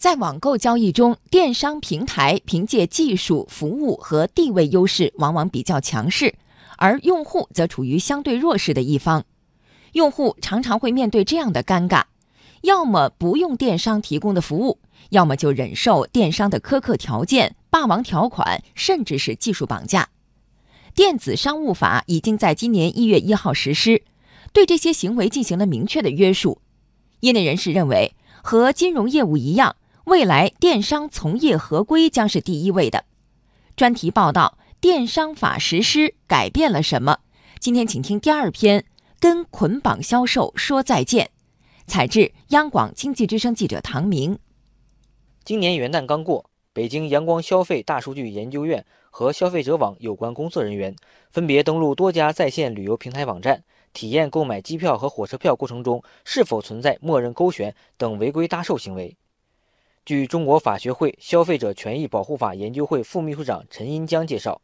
在网购交易中，电商平台凭借技术、服务和地位优势，往往比较强势，而用户则处于相对弱势的一方。用户常常会面对这样的尴尬：要么不用电商提供的服务，要么就忍受电商的苛刻条件、霸王条款，甚至是技术绑架。电子商务法已经在今年一月一号实施，对这些行为进行了明确的约束。业内人士认为，和金融业务一样。未来电商从业合规将是第一位的。专题报道：电商法实施改变了什么？今天请听第二篇：跟捆绑销售说再见。采制：央广经济之声记者唐明。今年元旦刚过，北京阳光消费大数据研究院和消费者网有关工作人员分别登录多家在线旅游平台网站，体验购买机票和火车票过程中是否存在默认勾选等违规搭售行为。据中国法学会消费者权益保护法研究会副秘书长陈银江介绍，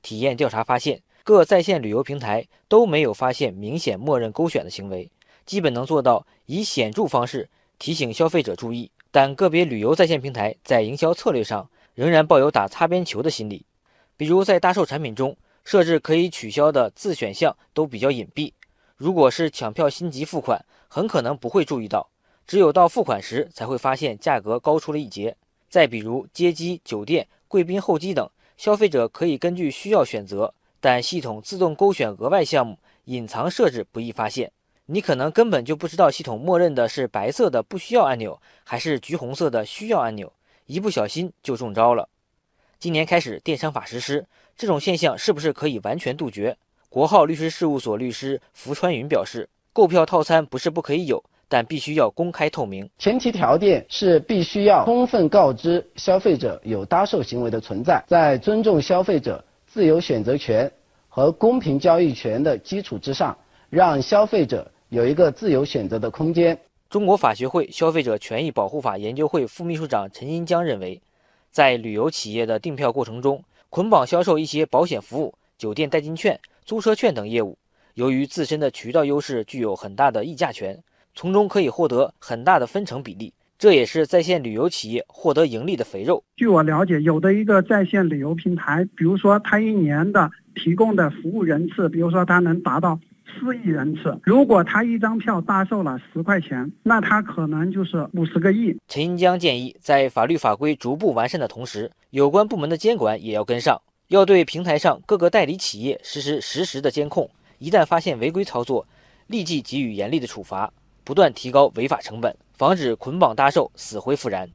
体验调查发现，各在线旅游平台都没有发现明显默认勾选的行为，基本能做到以显著方式提醒消费者注意。但个别旅游在线平台在营销策略上仍然抱有打擦边球的心理，比如在搭售产品中设置可以取消的自选项都比较隐蔽，如果是抢票心急付款，很可能不会注意到。只有到付款时才会发现价格高出了一截。再比如接机、酒店、贵宾候机等，消费者可以根据需要选择，但系统自动勾选额外项目，隐藏设置不易发现。你可能根本就不知道系统默认的是白色的不需要按钮，还是橘红色的需要按钮，一不小心就中招了。今年开始电商法实施，这种现象是不是可以完全杜绝？国浩律师事务所律师福川云表示，购票套餐不是不可以有。但必须要公开透明，前提条件是必须要充分告知消费者有搭售行为的存在，在尊重消费者自由选择权和公平交易权的基础之上，让消费者有一个自由选择的空间。中国法学会消费者权益保护法研究会副秘书长陈银江认为，在旅游企业的订票过程中，捆绑销售一些保险服务、酒店代金券、租车券等业务，由于自身的渠道优势，具有很大的议价权。从中可以获得很大的分成比例，这也是在线旅游企业获得盈利的肥肉。据我了解，有的一个在线旅游平台，比如说它一年的提供的服务人次，比如说它能达到四亿人次。如果它一张票搭售了十块钱，那它可能就是五十个亿。陈英江建议，在法律法规逐步完善的同时，有关部门的监管也要跟上，要对平台上各个代理企业实施实时的监控，一旦发现违规操作，立即给予严厉的处罚。不断提高违法成本，防止捆绑搭售死灰复燃。